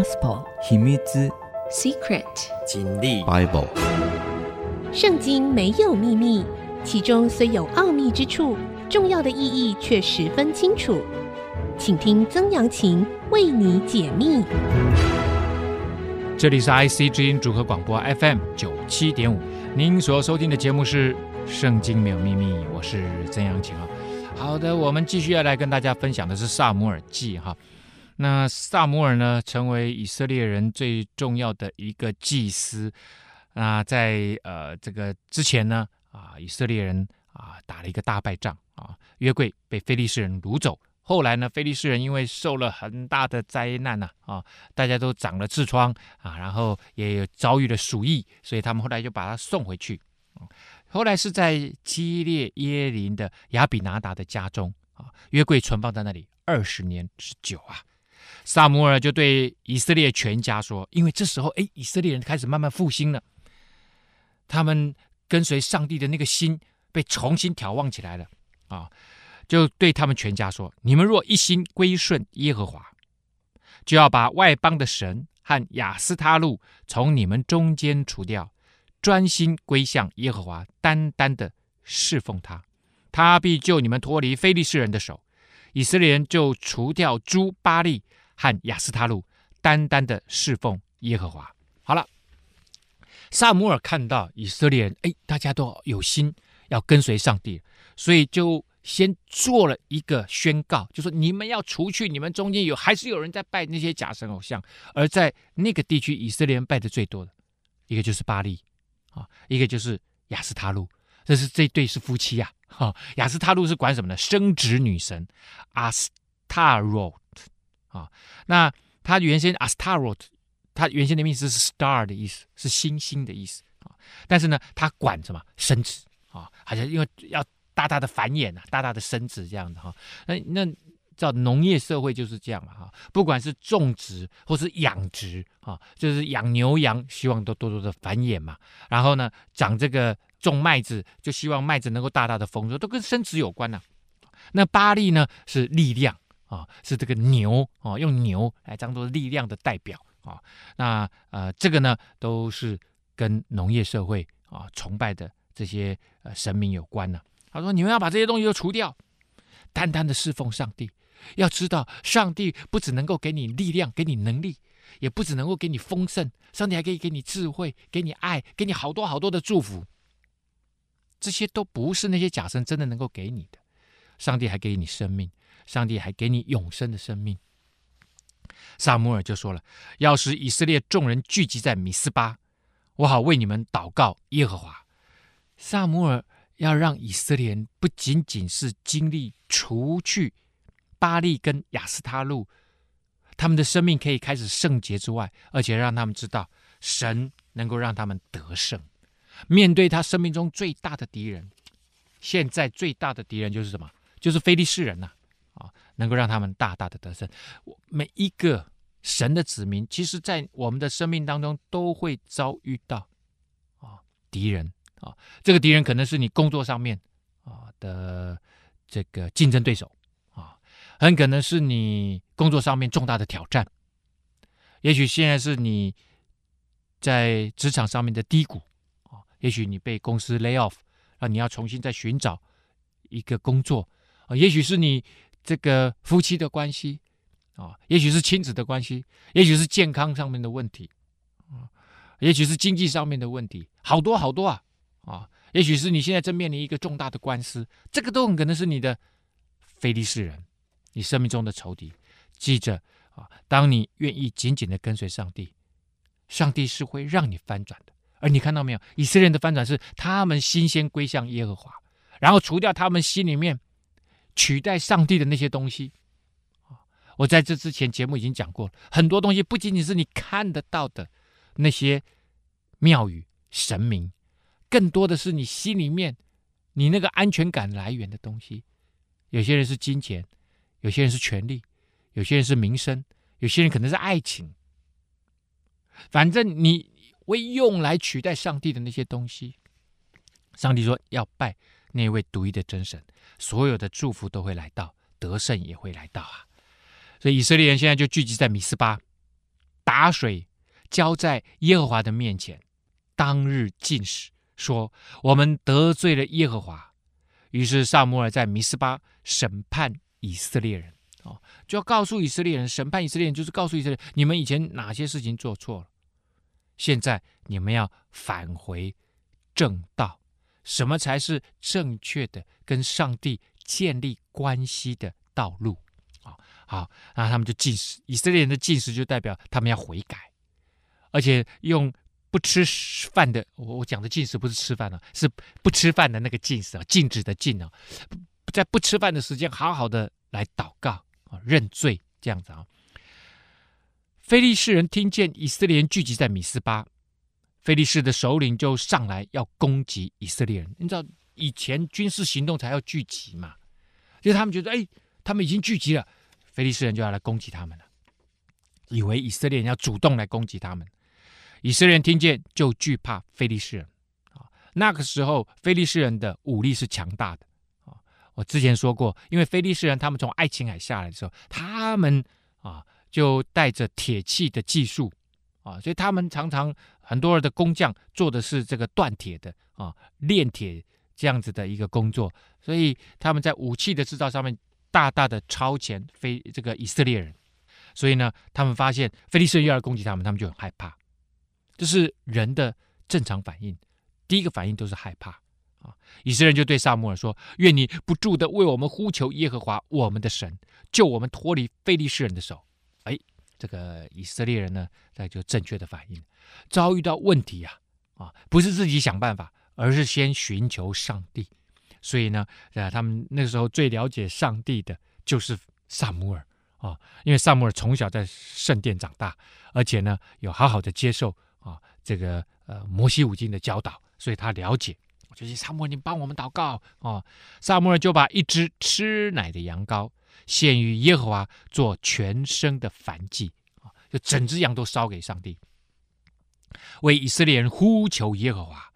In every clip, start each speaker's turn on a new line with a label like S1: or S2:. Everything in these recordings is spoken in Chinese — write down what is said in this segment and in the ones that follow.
S1: Gospel
S2: 秘密之
S3: Secret
S4: 经历
S2: Bible
S5: 圣经没有秘密，其中虽有奥秘之处，重要的意义却十分清楚。请听曾阳晴为你解密。
S6: 这里是 IC 之音组合广播 FM 九七点五，您所收听的节目是《圣经没有秘密》，我是曾阳晴啊。好的，我们继续要来跟大家分享的是《撒母耳记》哈。那撒摩尔呢，成为以色列人最重要的一个祭司。那在呃这个之前呢，啊，以色列人啊打了一个大败仗啊，约柜被非利士人掳走。后来呢，非利士人因为受了很大的灾难呐，啊，大家都长了痔疮啊，然后也有遭遇了鼠疫，所以他们后来就把他送回去。后来是在基列耶林的亚比拿达的家中啊，约柜存放在那里二十年之久啊。撒母耳就对以色列全家说：“因为这时候，哎，以色列人开始慢慢复兴了，他们跟随上帝的那个心被重新眺望起来了啊！就对他们全家说：你们若一心归顺耶和华，就要把外邦的神和亚斯他录从你们中间除掉，专心归向耶和华，单单的侍奉他，他必救你们脱离非利士人的手。以色列人就除掉诸巴利。”和亚斯他路，单单的侍奉耶和华。好了，撒母耳看到以色列人，哎，大家都有心要跟随上帝，所以就先做了一个宣告，就说你们要除去你们中间有还是有人在拜那些假神偶像，而在那个地区，以色列人拜的最多的一个就是巴力啊，一个就是亚斯他路，这是这对是夫妻呀。哈，亚斯他路是管什么呢？生殖女神阿斯塔罗。啊，那它原先 Astarot，它原先的意思是 star 的意思，是星星的意思啊。但是呢，它管什么生殖啊？好像因为要大大的繁衍啊，大大的生殖这样的哈。那那叫农业社会就是这样嘛哈。不管是种植或是养殖啊，就是养牛羊，希望都多多的繁衍嘛。然后呢，长这个种麦子，就希望麦子能够大大的丰收，都跟生殖有关呐、啊。那巴利呢，是力量。啊，是这个牛啊，用牛来当做力量的代表啊。那呃，这个呢，都是跟农业社会啊崇拜的这些呃神明有关呢。他说：“你们要把这些东西都除掉，单单的侍奉上帝。要知道，上帝不只能够给你力量，给你能力，也不只能够给你丰盛，上帝还可以给你智慧，给你爱，给你好多好多的祝福。这些都不是那些假神真的能够给你的。上帝还给你生命。”上帝还给你永生的生命。撒母耳就说了：“要使以色列众人聚集在米斯巴，我好为你们祷告耶和华。”撒母耳要让以色列人不仅仅是经历除去巴力跟亚斯他录，他们的生命可以开始圣洁之外，而且让他们知道神能够让他们得胜，面对他生命中最大的敌人。现在最大的敌人就是什么？就是非利士人呐、能够让他们大大的得胜。我每一个神的子民，其实，在我们的生命当中，都会遭遇到啊敌人啊。这个敌人可能是你工作上面啊的这个竞争对手啊，很可能是你工作上面重大的挑战。也许现在是你在职场上面的低谷啊，也许你被公司 lay off，啊，你要重新再寻找一个工作啊，也许是你。这个夫妻的关系啊，也许是亲子的关系，也许是健康上面的问题啊，也许是经济上面的问题，好多好多啊啊！也许是你现在正面临一个重大的官司，这个都很可能是你的非利士人，你生命中的仇敌。记着啊，当你愿意紧紧的跟随上帝，上帝是会让你翻转的。而你看到没有，以色列人的翻转是他们心先归向耶和华，然后除掉他们心里面。取代上帝的那些东西，我在这之前节目已经讲过了，很多东西不仅仅是你看得到的那些庙宇神明，更多的是你心里面你那个安全感来源的东西。有些人是金钱，有些人是权力，有些人是名声，有些人可能是爱情。反正你为用来取代上帝的那些东西，上帝说要拜。那位独一的真神，所有的祝福都会来到，得胜也会来到啊！所以以色列人现在就聚集在米斯巴，打水浇在耶和华的面前，当日进食，说我们得罪了耶和华。于是撒母耳在米斯巴审判以色列人，哦，就要告诉以色列人，审判以色列人就是告诉以色列，你们以前哪些事情做错了，现在你们要返回正道，什么才是正确的跟上帝建立关系的道路？啊，好，那他们就禁食，以色列人的禁食就代表他们要悔改，而且用。不吃饭的，我我讲的禁食不是吃饭啊，是不吃饭的那个禁食啊，禁止的禁啊，在不吃饭的时间，好好的来祷告啊，认罪这样子啊。非利士人听见以色列人聚集在米斯巴，非利士的首领就上来要攻击以色列人。你知道以前军事行动才要聚集嘛，就他们觉得哎，他们已经聚集了，非利士人就要来攻击他们了，以为以色列人要主动来攻击他们。以色列人听见就惧怕非利士人啊。那个时候，非利士人的武力是强大的啊。我之前说过，因为非利士人他们从爱琴海下来的时候，他们啊就带着铁器的技术啊，所以他们常常很多人的工匠做的是这个锻铁的啊，炼铁这样子的一个工作，所以他们在武器的制造上面大大的超前非这个以色列人。所以呢，他们发现非利士人又要攻击他们，他们就很害怕。这是人的正常反应，第一个反应都是害怕啊！以色列人就对撒母耳说：“愿你不住的为我们呼求耶和华我们的神，救我们脱离非利士人的手。”这个以色列人呢，那就正确的反应。遭遇到问题呀，啊，不是自己想办法，而是先寻求上帝。所以呢，啊，他们那时候最了解上帝的就是撒母耳啊，因为撒母耳从小在圣殿长大，而且呢，有好好的接受。啊，这个呃，摩西五经的教导，所以他了解。就是撒母耳，你帮我们祷告啊！撒母耳就把一只吃奶的羊羔献于耶和华，做全身的燔祭啊，就整只羊都烧给上帝，为以色列人呼求耶和华，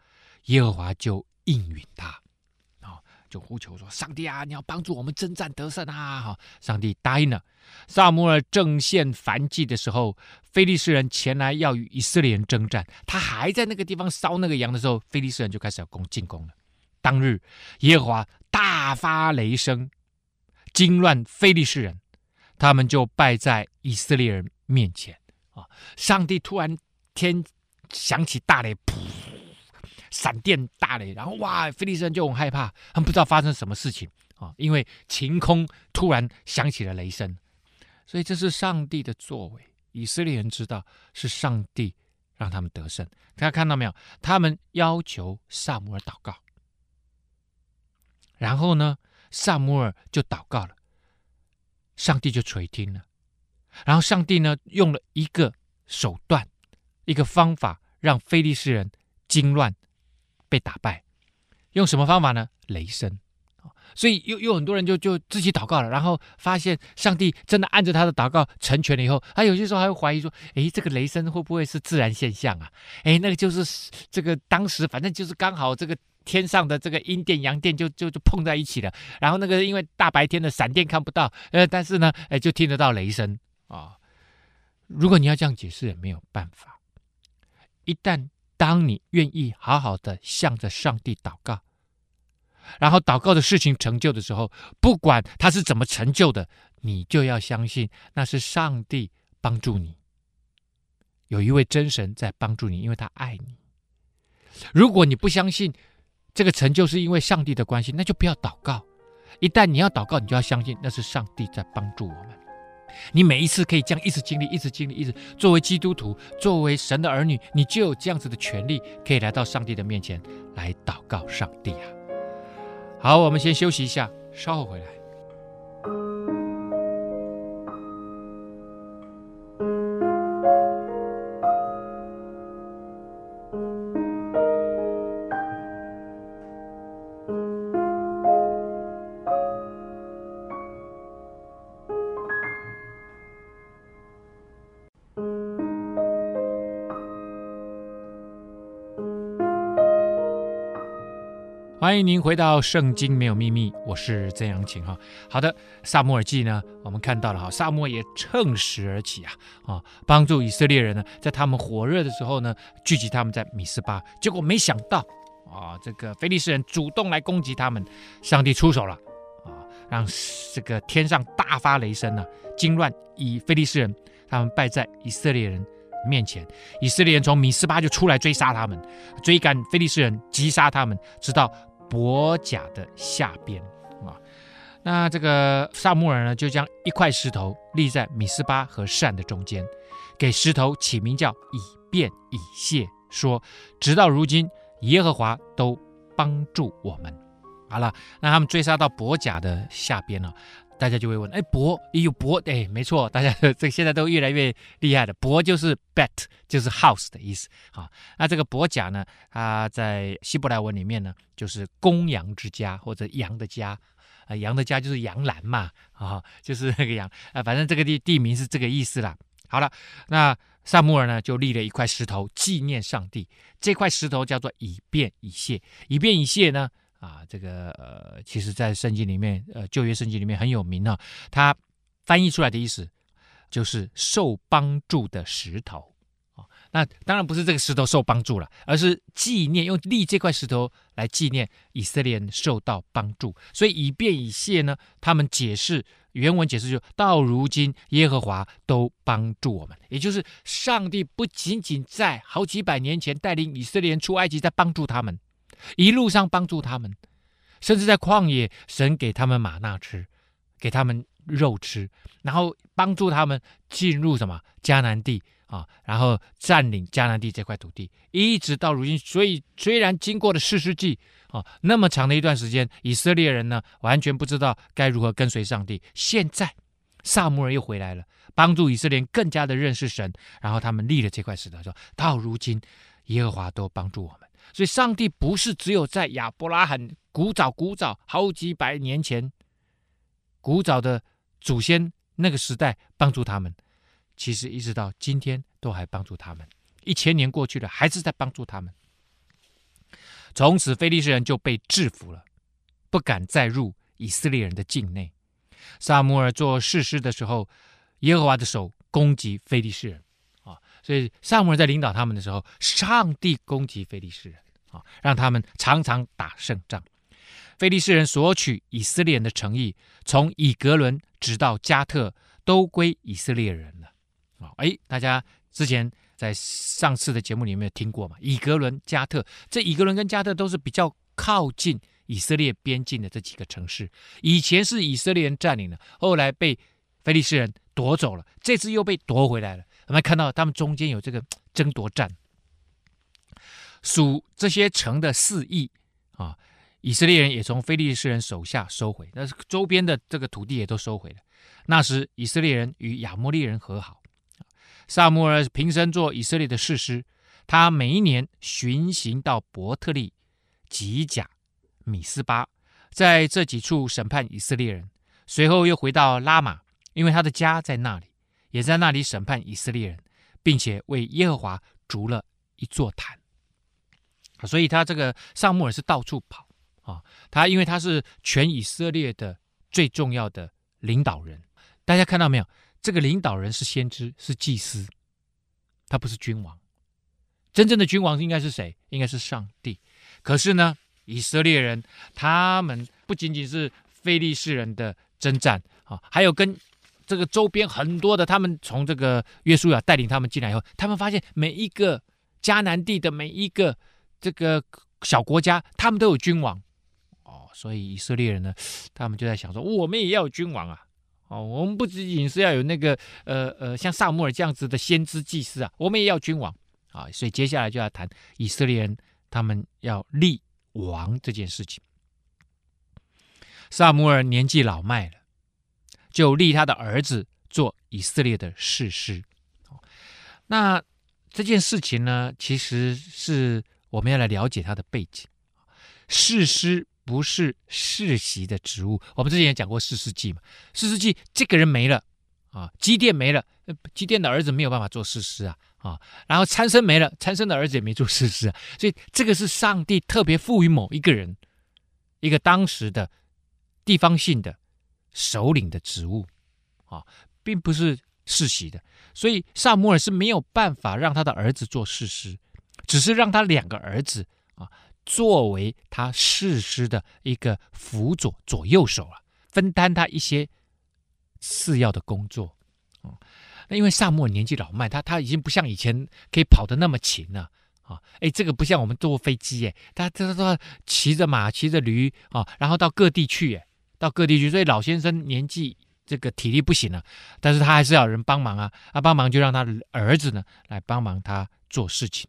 S6: 耶和华就应允他啊。就呼求说：“上帝啊，你要帮助我们征战得胜啊！”好，上帝答应了。撒母耳正献燔祭的时候，非利士人前来要与以色列人征战。他还在那个地方烧那个羊的时候，非利士人就开始要攻进攻了。当日，耶和华大发雷声，惊乱非利士人，他们就败在以色列人面前。啊！上帝突然天响起大雷，噗！闪电大雷，然后哇，非利士人就很害怕，他们不知道发生什么事情啊，因为晴空突然响起了雷声，所以这是上帝的作为。以色列人知道是上帝让他们得胜，大家看到没有？他们要求撒母耳祷告，然后呢，撒母耳就祷告了，上帝就垂听了，然后上帝呢用了一个手段，一个方法，让非利士人惊乱。被打败，用什么方法呢？雷声，所以有有很多人就就自己祷告了，然后发现上帝真的按着他的祷告成全了以后，他有些时候还会怀疑说：诶，这个雷声会不会是自然现象啊？诶，那个就是这个当时反正就是刚好这个天上的这个阴电阳电就就就碰在一起了，然后那个因为大白天的闪电看不到，呃，但是呢，哎，就听得到雷声啊。如果你要这样解释也没有办法，一旦。当你愿意好好的向着上帝祷告，然后祷告的事情成就的时候，不管他是怎么成就的，你就要相信那是上帝帮助你，有一位真神在帮助你，因为他爱你。如果你不相信这个成就是因为上帝的关系，那就不要祷告。一旦你要祷告，你就要相信那是上帝在帮助我们。你每一次可以这样一直经历，一直经历，一直作为基督徒，作为神的儿女，你就有这样子的权利，可以来到上帝的面前来祷告上帝啊。好，我们先休息一下，稍后回来。欢迎您回到《圣经没有秘密》，我是曾阳晴哈。好的，萨摩尔记呢，我们看到了哈，萨摩也乘势而起啊啊，帮助以色列人呢，在他们火热的时候呢，聚集他们在米斯巴。结果没想到啊，这个非利士人主动来攻击他们，上帝出手了啊，让这个天上大发雷声呢，惊乱以非利士人，他们败在以色列人面前。以色列人从米斯巴就出来追杀他们，追赶非利士人，击杀他们，直到。伯甲的下边啊，那这个撒母耳呢，就将一块石头立在米斯巴和善的中间，给石头起名叫以便以谢，说：直到如今，耶和华都帮助我们。好了，那他们追杀到伯甲的下边了，大家就会问：哎，伯，有伯？哎，没错，大家这现在都越来越厉害了。伯就是 bet，就是 house 的意思。好，那这个伯甲呢，它在希伯来文里面呢，就是公羊之家或者羊的家。啊，羊的家就是羊栏嘛，啊，就是那个羊啊，反正这个地地名是这个意思啦。好了，那撒母耳呢，就立了一块石头纪念上帝，这块石头叫做以便以谢。以便以谢呢？啊，这个呃，其实，在圣经里面，呃，旧约圣经里面很有名啊。它翻译出来的意思就是受帮助的石头啊。那当然不是这个石头受帮助了，而是纪念用立这块石头来纪念以色列人受到帮助。所以以便以谢呢，他们解释原文解释就到如今耶和华都帮助我们，也就是上帝不仅仅在好几百年前带领以色列人出埃及，在帮助他们。一路上帮助他们，甚至在旷野，神给他们吗哪吃，给他们肉吃，然后帮助他们进入什么迦南地啊，然后占领迦南地这块土地，一直到如今。所以虽然经过了四世纪啊那么长的一段时间，以色列人呢完全不知道该如何跟随上帝。现在萨摩尔又回来了，帮助以色列人更加的认识神，然后他们立了这块石头，说到如今耶和华都帮助我们。所以，上帝不是只有在亚伯拉罕古早古早好几百年前，古早的祖先那个时代帮助他们，其实一直到今天都还帮助他们。一千年过去了，还是在帮助他们。从此，非利士人就被制服了，不敢再入以色列人的境内。撒母耳做士师的时候，耶和华的手攻击非利士人。所以撒母耳在领导他们的时候，上帝攻击非利士人啊，让他们常常打胜仗。非利士人索取以色列人的诚意，从以格伦直到加特，都归以色列人了。啊，哎，大家之前在上次的节目里面有听过嘛？以格伦、加特，这以格伦跟加特都是比较靠近以色列边境的这几个城市。以前是以色列人占领了，后来被非利士人夺走了，这次又被夺回来了。我们看到他们中间有这个 争夺战，属这些城的四邑啊，以色列人也从非利士人手下收回，那周边的这个土地也都收回了。那时以色列人与亚摩利人和好。撒母耳平生做以色列的士师，他每一年巡行到伯特利、吉甲、米斯巴，在这几处审判以色列人，随后又回到拉玛，因为他的家在那里。也在那里审判以色列人，并且为耶和华筑了一座坛。所以他这个撒母尔是到处跑啊，他因为他是全以色列的最重要的领导人。大家看到没有？这个领导人是先知，是祭司，他不是君王。真正的君王应该是谁？应该是上帝。可是呢，以色列人他们不仅仅是非利士人的征战啊，还有跟。这个周边很多的，他们从这个约书亚带领他们进来以后，他们发现每一个迦南地的每一个这个小国家，他们都有君王哦，所以以色列人呢，他们就在想说，我们也要有君王啊，哦，我们不仅仅是要有那个呃呃像撒母耳这样子的先知祭司啊，我们也要君王啊，所以接下来就要谈以色列人他们要立王这件事情。撒母耳年纪老迈了。就立他的儿子做以色列的士师。那这件事情呢，其实是我们要来了解他的背景。士师不是世袭的职务，我们之前也讲过士师记嘛。士师记这个人没了啊，基甸没了，基甸的儿子没有办法做士师啊啊。然后参孙没了，参孙的儿子也没做士师啊。所以这个是上帝特别赋予某一个人一个当时的地方性的首领的职务啊，并不是世袭的，所以萨摩尔是没有办法让他的儿子做士师，只是让他两个儿子啊作为他士师的一个辅佐左右手啊，分担他一些次要的工作啊。那因为萨摩尔年纪老迈，他他已经不像以前可以跑得那么勤了。啊，哎，这个不像我们坐飞机，哎，他这都骑着马、骑着驴啊，然后到各地去，哎，到各地去。所以老先生年纪这个体力不行了，但是他还是要人帮忙啊，他帮忙就让他儿子呢来帮忙他做事情。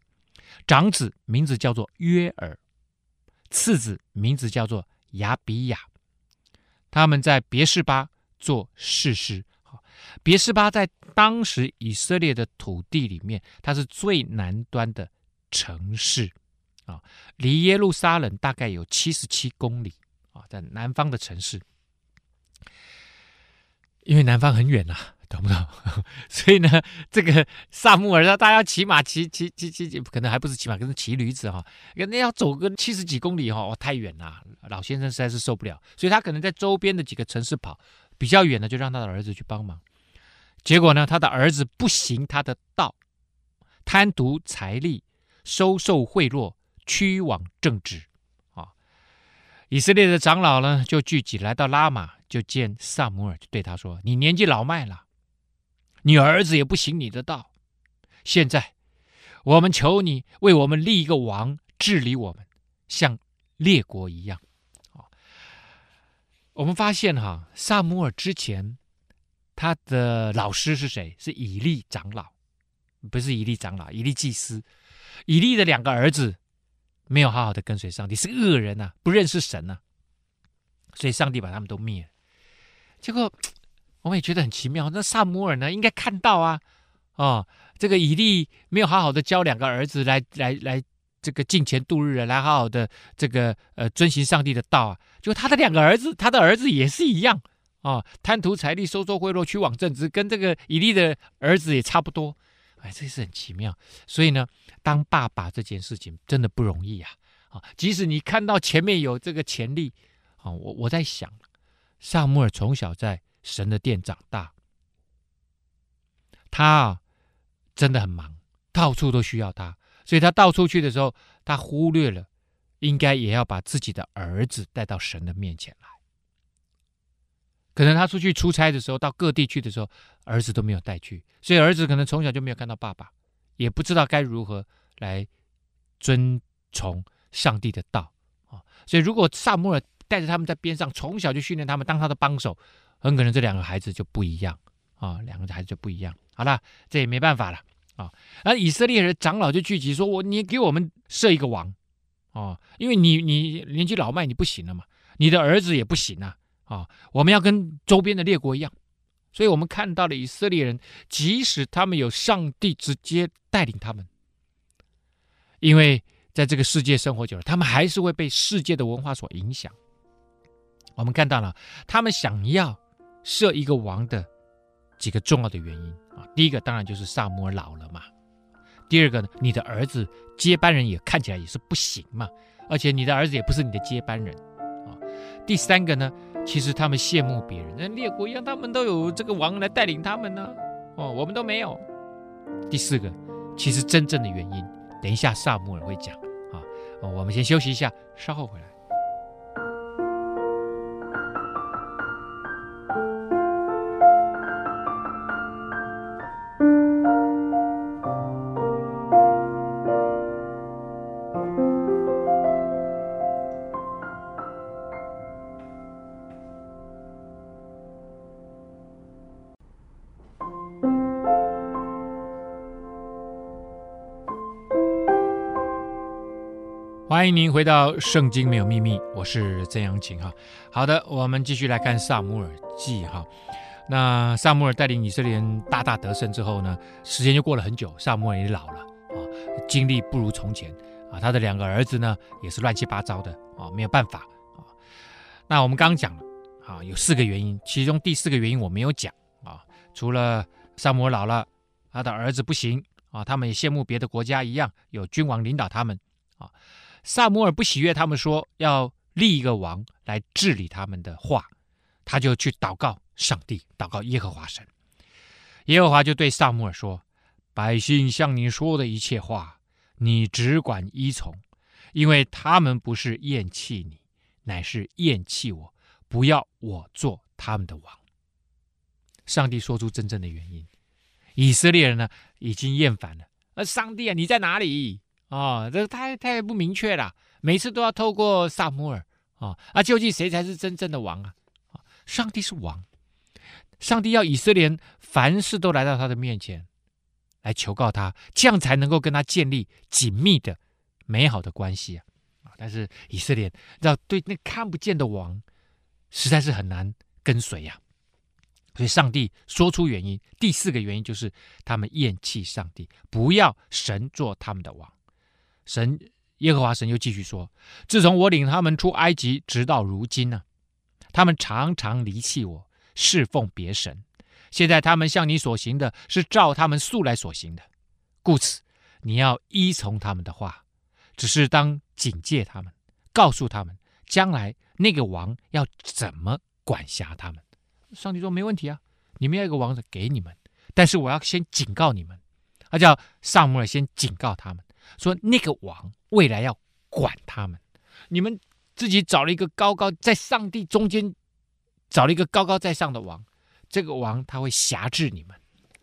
S6: 长子名字叫做约尔，次子名字叫做亚比亚，他们在别是巴做士师。别是巴在当时以色列的土地里面，它是最南端的。城市啊，离耶路撒冷大概有七十七公里啊，在南方的城市。因为南方很远呐、啊，懂不懂？所以呢，这个撒母耳他大家要骑马骑骑骑骑，可能还不是骑马，可能骑驴子哈，可能要走个七十几公里哈，哇，太远了，老先生实在是受不了，所以他可能在周边的几个城市跑，比较远的就让他的儿子去帮忙。结果呢，他的儿子不行他的道，贪图财利。收受贿赂，屈枉正直，以色列的长老呢，就聚集来到拉玛，就见撒母耳，就对他说：“你年纪老迈了，你儿子也不行你的道。现在，我们求你为我们立一个王治理我们，像列国一样。”啊！我们发现哈，撒母耳之前他的老师是谁？是以利长老，不是以利长老，以利祭司。以利的两个儿子没有好好的跟随上帝，是恶人呐、啊，不认识神呐、啊，所以上帝把他们都灭了。结果我们也觉得很奇妙，那撒母耳呢，应该看到啊，哦，这个以利没有好好的教两个儿子来来来这个敬虔度日，来好好的这个呃遵行上帝的道啊，就他的两个儿子，他的儿子也是一样、哦，贪图财利，收受贿赂，去往正直，跟这个以利的儿子也差不多。哎，这是很奇妙。所以呢，当爸爸这件事情真的不容易啊！啊，即使你看到前面有这个潜力，啊，我我在想，撒母耳从小在神的殿长大，他啊真的很忙，到处都需要他，所以他到处去的时候，他忽略了应该也要把自己的儿子带到神的面前来。可能他出去出差的时候，到各地去的时候，儿子都没有带去，所以儿子可能从小就没有看到爸爸，也不知道该如何来遵从上帝的道啊。所以如果撒母耳带着他们在边上，从小就训练他们当他的帮手，很可能这两个孩子就不一样啊，两个孩子就不一样。好了，这也没办法了啊。而以色列人长老就聚集说：“我你给我们设一个王啊，因为你你年纪老迈，你不行了嘛，你的儿子也不行啊。”啊，我们要跟周边的列国一样，所以我们看到了以色列人，即使他们有上帝直接带领他们，因为在这个世界生活久了，他们还是会被世界的文化所影响。我们看到了他们想要设一个王的几个重要的原因啊，第一个当然就是撒母耳老了嘛，第二个呢，你的儿子接班人也看起来也是不行嘛，而且你的儿子也不是你的接班人啊，第三个呢。其实他们羡慕别人，那列国一样，他们都有这个王来带领他们呢、哦，我们都没有。第四个，其实真正的原因，等一下萨穆尔会讲啊。哦，我们先休息一下，稍后回来。欢迎您回到《圣经没有秘密》，我是曾阳晴哈。好的，我们继续来看《撒母耳记》哈。那撒母耳带领以色列人大大得胜之后呢，时间就过了很久，撒母耳也老了啊，精力不如从前啊。他的两个儿子呢，也是乱七八糟的啊，没有办法啊。那我们刚讲了啊，有四个原因，其中第四个原因我没有讲啊。除了撒母耳老了，他的儿子不行啊，他们也羡慕别的国家一样，有君王领导他们啊。撒摩尔不喜悦他们说要立一个王来治理他们的话，他就去祷告上帝，祷告耶和华神。耶和华就对撒摩尔说：“百姓向你说的一切话，你只管依从，因为他们不是厌弃你，乃是厌弃我，不要我做他们的王。”上帝说出真正的原因，以色列人呢已经厌烦了。而上帝啊，你在哪里？哦，这太太不明确了，每次都要透过撒母耳啊，啊，究竟谁才是真正的王啊？上帝是王。上帝要以色列凡事都来到他的面前，来求告他，这样才能够跟他建立紧密的、美好的关系啊！但是以色列要对那看不见的王，实在是很难跟随呀。所以上帝说出原因，第四个原因就是他们厌弃上帝，不要神做他们的王。神耶和华神又继续说：自从我领他们出埃及，直到如今呢，他们常常离弃我。侍奉别神，现在他们向你所行的是照他们素来所行的，故此你要依从他们的话，只是当警戒他们，告诉他们将来那个王要怎么管辖他们。上帝说没问题啊，你们要一个王子给你们，但是我要先警告你们，他叫撒母耳先警告他们说那个王未来要管他们，你们自己找了一个高高在上帝中间。找了一个高高在上的王，这个王他会辖制你们，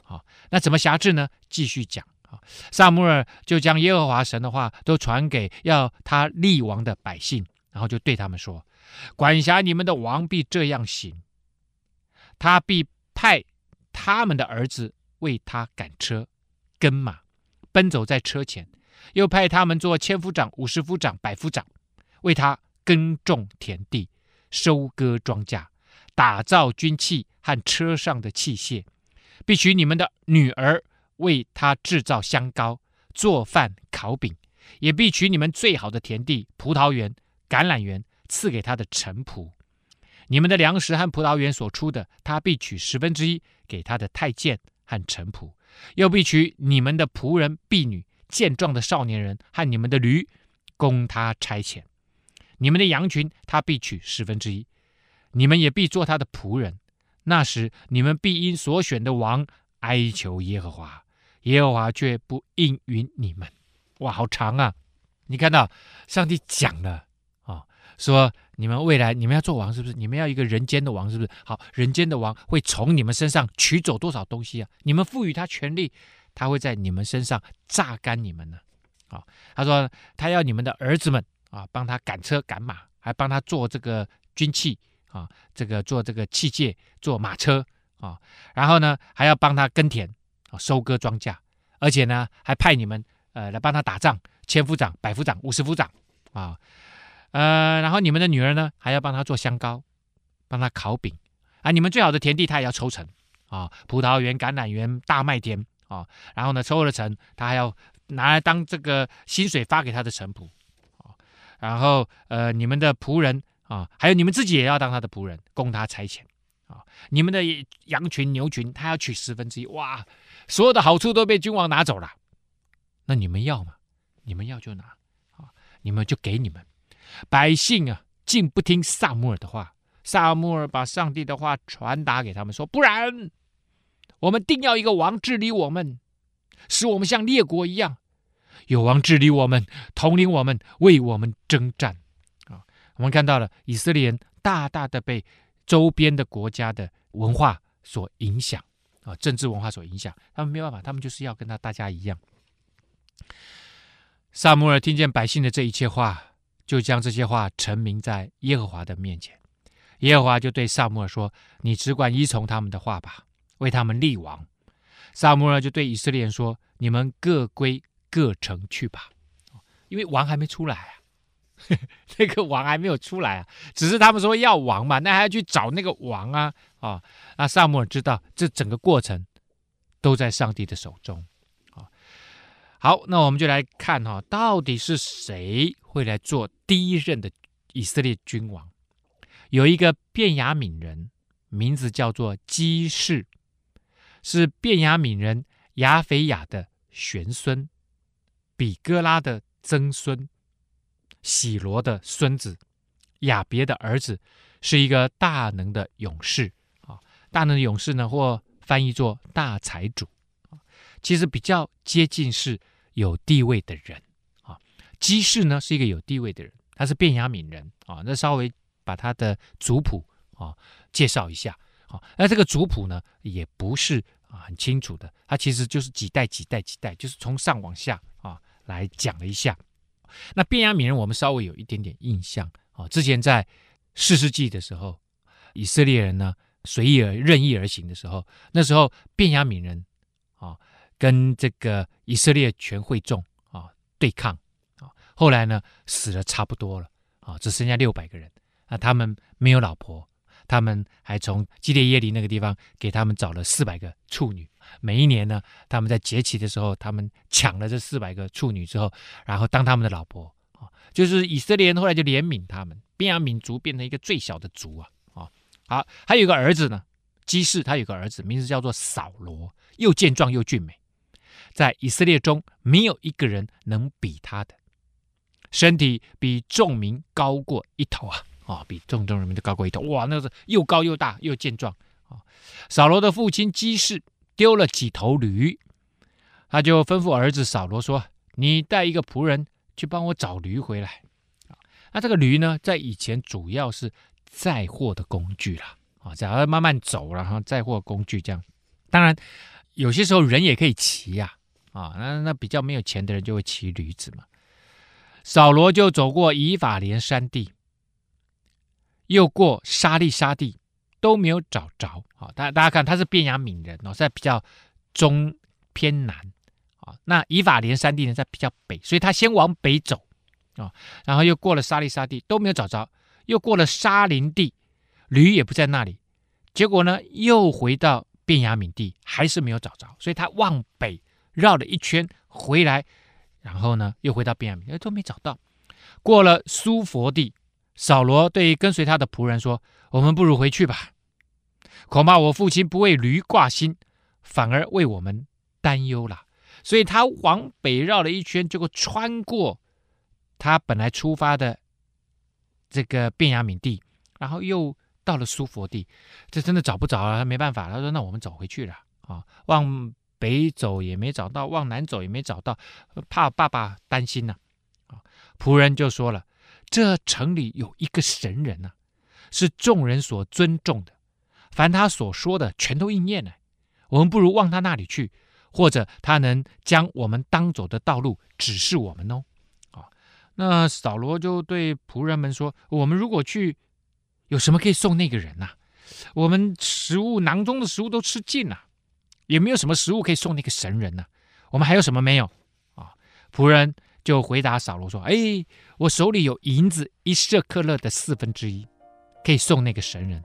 S6: 好，那怎么辖制呢？继续讲啊，撒母耳就将耶和华神的话都传给要他立王的百姓，然后就对他们说：管辖你们的王必这样行，他必派他们的儿子为他赶车、跟马，奔走在车前，又派他们做千夫长、五十夫长、百夫长，为他耕种田地、收割庄稼。打造军器和车上的器械，必许你们的女儿为他制造香膏、做饭、烤饼，也必许你们最好的田地、葡萄园、橄榄园赐给他的臣仆。你们的粮食和葡萄园所出的，他必取十分之一给他的太监和臣仆，又必取你们的仆人、婢女、健壮的少年人和你们的驴，供他差遣。你们的羊群，他必取十分之一。你们也必做他的仆人，那时你们必因所选的王哀求耶和华，耶和华却不应允你们。哇，好长啊！你看到上帝讲了啊、说你们未来你们要做王，是不是？你们要一个人间的王，是不是？好，人间的王会从你们身上取走多少东西啊？你们赋予他权力，他会在你们身上榨干你们呢。啊、他说他要你们的儿子们啊，帮他赶车赶马，还帮他做这个军器。啊，这个做这个器械，做马车啊，然后呢还要帮他耕田啊，收割庄稼，而且呢还派你们呃来帮他打仗，千夫长、百夫长、五十夫长啊，呃，然后你们的女儿呢还要帮他做香膏，帮他烤饼啊，你们最好的田地他也要抽成啊，葡萄园、橄榄园、大麦田啊，然后呢抽了成，他还要拿来当这个薪水发给他的臣仆啊，然后呃你们的仆人。啊，还有你们自己也要当他的仆人，供他差遣啊！你们的羊群、牛群，他要取十分之一，哇！所有的好处都被君王拿走了，那你们要吗？你们要就拿啊！你们就给你们。百姓啊，竟不听撒母耳的话。撒母耳把上帝的话传达给他们，说：不然，我们定要一个王治理我们，使我们像列国一样，有王治理我们，统领我们，为我们征战。啊我们看到了以色列人大大的被周边的国家的文化所影响啊，政治文化所影响，他们没有办法，他们就是要跟他大家一样。撒母耳听见百姓的这一切话，就将这些话陈明在耶和华的面前。耶和华就对撒母耳说：“你只管依从他们的话吧，为他们立王。”撒母耳就对以色列人说：“你们各归各城去吧，因为王还没出来啊。”那个王还没有出来啊，只是他们说要王嘛，那还要去找那个王啊啊！那撒母耳知道这整个过程都在上帝的手中啊。好，那我们就来看哈，到底是谁会来做第一任的以色列君王？有一个便雅悯人，名字叫做基士，是便雅悯人亚斐亚的玄孙，比哥拉的曾孙。喜罗的孙子，亚别的儿子是一个大能的勇士啊，大能的勇士呢，或翻译作大财主啊，其实比较接近是有地位的人啊。基士呢是一个有地位的人，他是便雅悯人啊。那稍微把他的族谱啊介绍一下啊，那这个族谱呢也不是啊很清楚的，它其实就是几代几代几代，就是从上往下啊来讲了一下。那便雅悯人，我们稍微有一点点印象啊。之前在四世纪的时候，以色列人呢随意而任意而行的时候，那时候便雅悯人啊跟这个以色列全会众啊对抗啊，后来呢死了差不多了啊，只剩下六百个人。那他们没有老婆，他们还从基列耶里那个地方给他们找了四百个处女。每一年呢，他们在节期的时候，他们抢了这四百个处女之后，然后当他们的老婆。啊，就是以色列人后来就怜悯他们，便雅悯族变成一个最小的族啊。啊，好，还有一个儿子呢，基士他有个儿子，名字叫做扫罗，又健壮又俊美，在以色列中没有一个人能比他的，身体比众民高过一头啊。啊，比众众人民都高过一头，哇，那是又高又大又健壮啊，扫罗的父亲基士。丢了几头驴，他就吩咐儿子扫罗说：“你带一个仆人去帮我找驴回来。”啊，那这个驴呢，在以前主要是载货的工具啦。啊，只要慢慢走，然后载货工具这样。当然，有些时候人也可以骑呀。啊，那那比较没有钱的人就会骑驴子嘛。扫罗就走过以法莲山地，又过沙利沙地。都没有找着啊！大大家看，他是便雅敏人哦，在比较中偏南啊。那以法莲山地呢，在比较北，所以他先往北走啊，然后又过了沙利沙地，都没有找着，又过了沙林地，驴也不在那里。结果呢，又回到便雅敏地，还是没有找着，所以他往北绕了一圈回来，然后呢，又回到便雅悯，都没找到。过了苏佛地，扫罗对跟随他的仆人说：“我们不如回去吧。”恐怕我父亲不为驴挂心，反而为我们担忧了。所以他往北绕了一圈，结果穿过他本来出发的这个便雅悯地，然后又到了苏弗地。这真的找不着了，他没办法。他说：“那我们走回去了啊，往北走也没找到，往南走也没找到，怕爸爸担心呢。”啊，仆人就说了：“这城里有一个神人呐，是众人所尊重的。”凡他所说的全都应验了，我们不如往他那里去，或者他能将我们当走的道路指示我们哦。啊，那扫罗就对仆人们说：“我们如果去，有什么可以送那个人呐？我们食物囊中的食物都吃尽了，也没有什么食物可以送那个神人呐。我们还有什么没有？”啊，仆人就回答扫罗说：“哎，我手里有银子一舍客勒的四分之一，可以送那个神人。”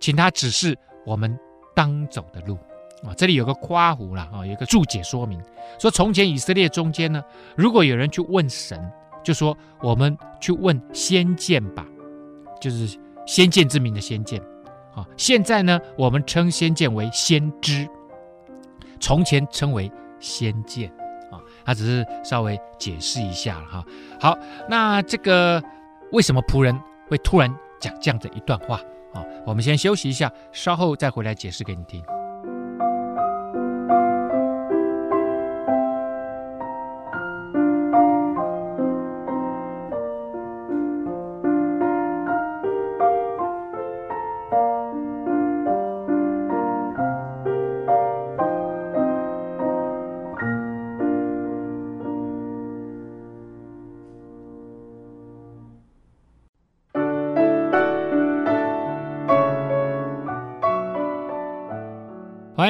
S6: 请他指示我们当走的路啊！这里有个夸胡了啊，有个注解说明说：从前以色列中间呢，如果有人去问神，就说我们去问先见吧，就是先见之明的先见啊。现在呢，我们称先见为先知，从前称为先见。他只是稍微解释一下了哈。好，那这个为什么仆人会突然讲这样的一段话？啊，我们先休息一下，稍后再回来解释给你听。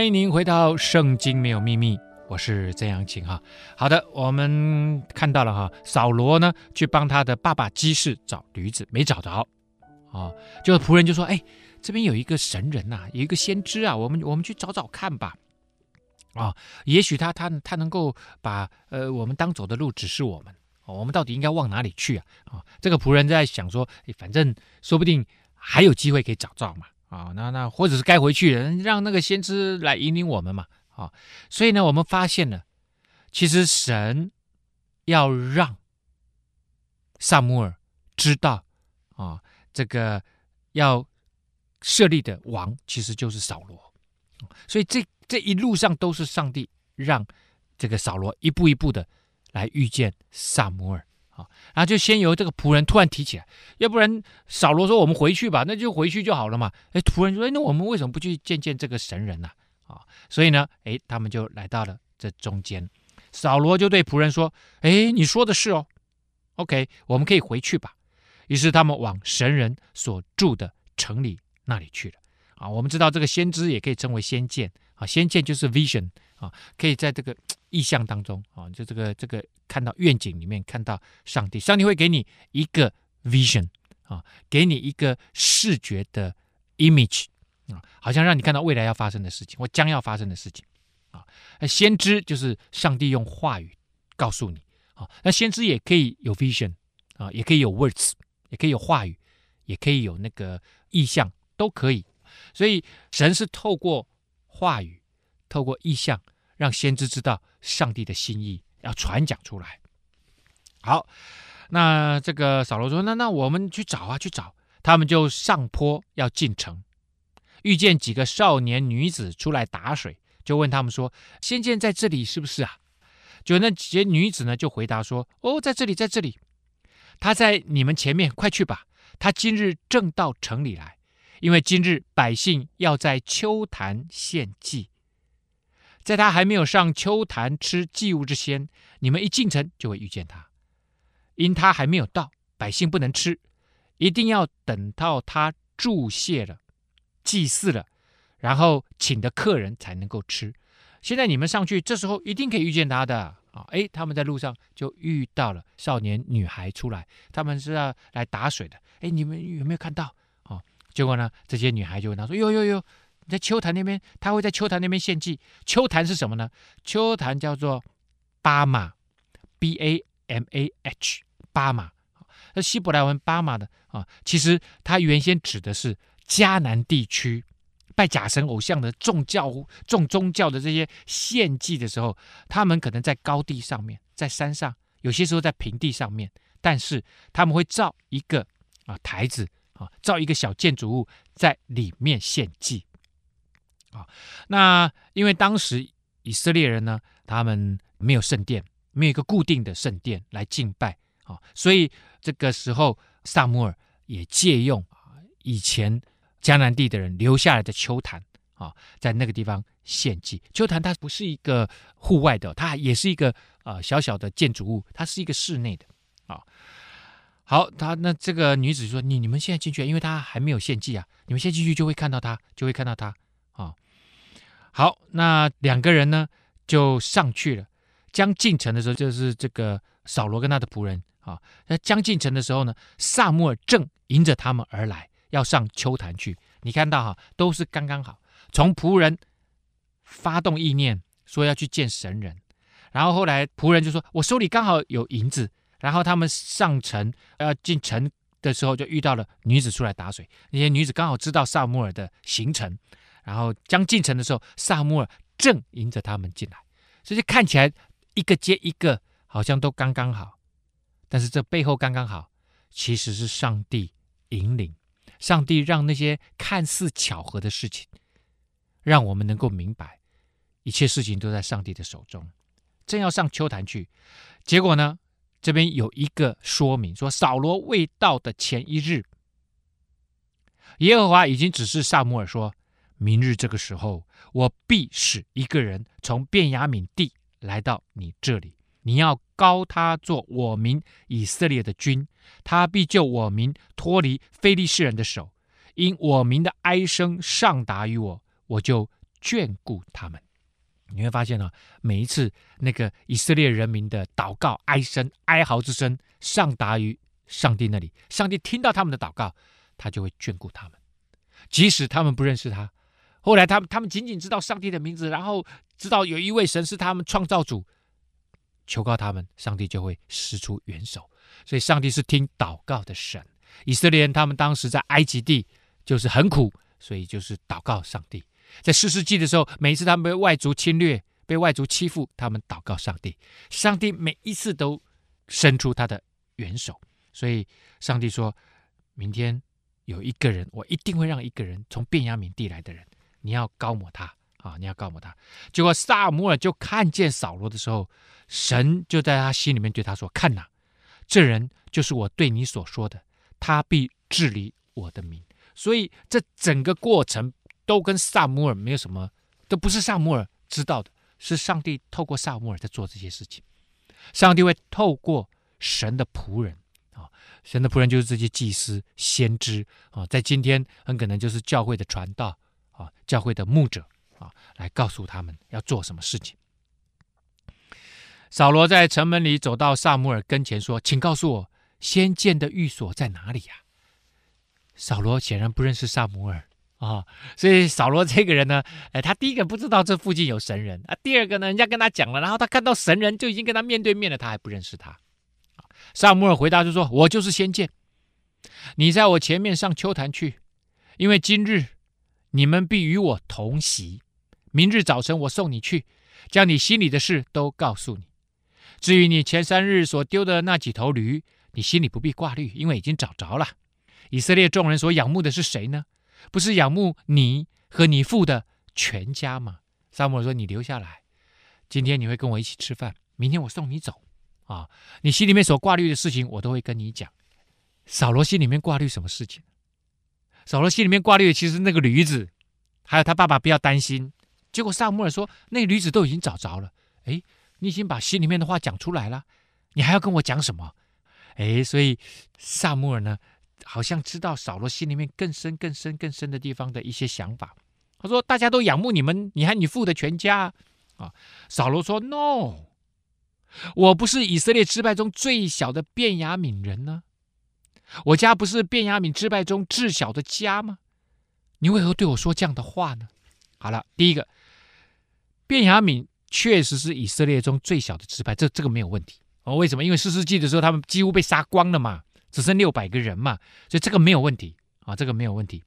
S6: 欢迎您回到《圣经没有秘密》，我是曾阳晴哈。好的，我们看到了哈，扫罗呢去帮他的爸爸基士找驴子，没找着啊，就仆人就说：“哎，这边有一个神人呐、啊，有一个先知啊，我们我们去找找看吧。啊，也许他他他能够把呃我们当走的路指示我们，我们到底应该往哪里去啊？啊，这个仆人在想说，反正说不定还有机会可以找到嘛。”啊、那那或者是该回去了，让那个先知来引领我们嘛。啊、所以呢，我们发现了，其实神要让撒母耳知道啊、这个要设立的王其实就是扫罗，所以这这一路上都是上帝让这个扫罗一步一步的来遇见撒母耳啊，然后就先由这个仆人突然提起来，要不然扫罗说我们回去吧，那就回去就好了嘛。哎，仆人说，哎，那我们为什么不去见见这个神人呢？啊，所以呢，哎，他们就来到了这中间，扫罗就对仆人说，哎，你说的是哦，OK，我们可以回去吧。于是他们往神人所住的城里那里去了。啊，我们知道这个先知也可以称为先见啊，先见就是 vision 啊，可以在这个意象当中啊，就这个这个看到愿景里面看到上帝，上帝会给你一个 vision 啊，给你一个视觉的 image 啊，好像让你看到未来要发生的事情或将要发生的事情啊。那先知就是上帝用话语告诉你啊，那先知也可以有 vision 啊，也可以有 words。也可以有话语，也可以有那个意象，都可以。所以神是透过话语，透过意象，让先知知道上帝的心意，要传讲出来。好，那这个扫罗说：“那那我们去找啊，去找。”他们就上坡要进城，遇见几个少年女子出来打水，就问他们说：“仙剑在这里是不是啊？”就那几个女子呢，就回答说：“哦，在这里，在这里。”他在你们前面，快去吧！他今日正到城里来，因为今日百姓要在秋坛献祭，在他还没有上秋坛吃祭物之前，你们一进城就会遇见他，因他还没有到，百姓不能吃，一定要等到他祝谢了、祭祀了，然后请的客人才能够吃。现在你们上去，这时候一定可以遇见他的。啊，哎，他们在路上就遇到了少年女孩出来，他们是要来打水的。哎，你们有没有看到？哦，结果呢，这些女孩就问他说：“哟哟哟，在秋坛那边，他会在秋坛那边献祭。秋坛是什么呢？秋坛叫做巴马，B A M A H，巴马。那希伯来文巴马的啊，其实它原先指的是迦南地区。”拜假神偶像的众教、众宗教的这些献祭的时候，他们可能在高地上面，在山上，有些时候在平地上面，但是他们会造一个啊台子啊，造一个小建筑物在里面献祭啊。那因为当时以色列人呢，他们没有圣殿，没有一个固定的圣殿来敬拜啊，所以这个时候撒母耳也借用啊以前。迦南地的人留下来的邱坛啊，在那个地方献祭。邱坛它不是一个户外的，它也是一个、呃、小小的建筑物，它是一个室内的啊。好，他那这个女子说：“你你们现在进去，因为他还没有献祭啊，你们先进去就会看到他，就会看到他。”好，那两个人呢就上去了。将进城的时候，就是这个扫罗跟他的仆人啊。那将进城的时候呢，撒母耳正迎着他们而来。要上秋坛去，你看到哈，都是刚刚好。从仆人发动意念说要去见神人，然后后来仆人就说：“我手里刚好有银子。”然后他们上城要进城的时候，就遇到了女子出来打水。那些女子刚好知道撒母耳的行程，然后将进城的时候，撒母耳正迎着他们进来，所以看起来一个接一个，好像都刚刚好。但是这背后刚刚好，其实是上帝引领。上帝让那些看似巧合的事情，让我们能够明白，一切事情都在上帝的手中。正要上秋坛去，结果呢，这边有一个说明说，扫罗未到的前一日，耶和华已经指示撒母耳说：“明日这个时候，我必使一个人从便雅悯地来到你这里。”你要膏他做我民以色列的君，他必救我民脱离非利士人的手。因我民的哀声上达于我，我就眷顾他们。你会发现啊，每一次那个以色列人民的祷告、哀声、哀嚎之声上达于上帝那里，上帝听到他们的祷告，他就会眷顾他们。即使他们不认识他，后来他们他们仅仅知道上帝的名字，然后知道有一位神是他们创造主。求告他们，上帝就会施出援手。所以，上帝是听祷告的神。以色列人他们当时在埃及地就是很苦，所以就是祷告上帝。在士师记的时候，每一次他们被外族侵略、被外族欺负，他们祷告上帝，上帝每一次都伸出他的援手。所以，上帝说：“明天有一个人，我一定会让一个人从便雅悯地来的人，你要高抹他啊，你要高抹他。结果撒母耳就看见扫罗的时候，神就在他心里面对他说：“看哪，这人就是我对你所说的，他必治理我的民。”所以这整个过程都跟撒母耳没有什么，都不是撒母耳知道的，是上帝透过撒母耳在做这些事情。上帝会透过神的仆人啊，神的仆人就是这些祭司、先知啊，在今天很可能就是教会的传道啊，教会的牧者啊，来告诉他们要做什么事情。扫罗在城门里走到撒母耳跟前说：“请告诉我，先见的寓所在哪里呀？”扫罗显然不认识撒母耳。啊、所以扫罗这个人呢，哎，他第一个不知道这附近有神人啊，第二个呢，人家跟他讲了，然后他看到神人就已经跟他面对面了，他还不认识他。撒母耳回答就说：“我就是先见，你在我前面上丘坛去，因为今日你们必与我同席，明日早晨我送你去，将你心里的事都告诉你。至于你前三日所丢的那几头驴，你心里不必挂虑，因为已经找着了。以色列众人所仰慕的是谁呢？”不是仰慕你和你父的全家吗？撒母耳说：“你留下来，今天你会跟我一起吃饭，明天我送你走。啊，你心里面所挂虑的事情，我都会跟你讲。”扫罗心里面挂虑什么事情？扫罗心里面挂虑的其实那个驴子，还有他爸爸不要担心。结果撒母耳说：“那驴子都已经找着了。”哎，你已经把心里面的话讲出来了，你还要跟我讲什么？哎，所以撒母耳呢？好像知道扫罗心里面更深、更深、更深的地方的一些想法。他说：“大家都仰慕你们，你和你父的全家。”啊，扫罗说：“No，我不是以色列支派中最小的便雅悯人呢？我家不是便雅悯支派中至小的家吗？你为何对我说这样的话呢？”好了，第一个，便雅悯确实是以色列中最小的支派，这这个没有问题。哦，为什么？因为四世纪的时候，他们几乎被杀光了嘛。只剩六百个人嘛，所以这个没有问题啊，这个没有问题。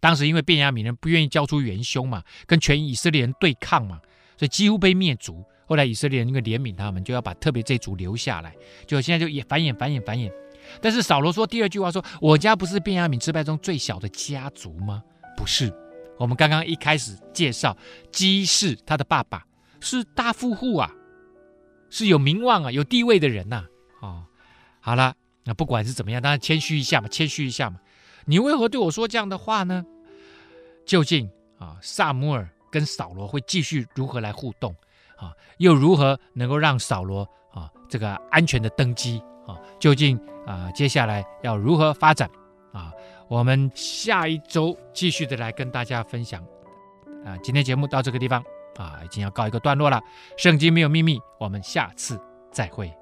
S6: 当时因为便雅悯人不愿意交出元凶嘛，跟全以色列人对抗嘛，所以几乎被灭族。后来以色列人因为怜悯他们，就要把特别这族留下来，就现在就也繁衍繁衍繁衍。但是扫罗说第二句话说：“我家不是便雅悯支派中最小的家族吗？”不是，我们刚刚一开始介绍基士他的爸爸是大富户啊，是有名望啊、有地位的人呐、啊。哦，好了。那不管是怎么样，当然谦虚一下嘛，谦虚一下嘛。你为何对我说这样的话呢？究竟啊，撒母耳跟扫罗会继续如何来互动啊？又如何能够让扫罗啊这个安全的登基啊？究竟啊接下来要如何发展啊？我们下一周继续的来跟大家分享啊。今天节目到这个地方啊，已经要告一个段落了。圣经没有秘密，我们下次再会。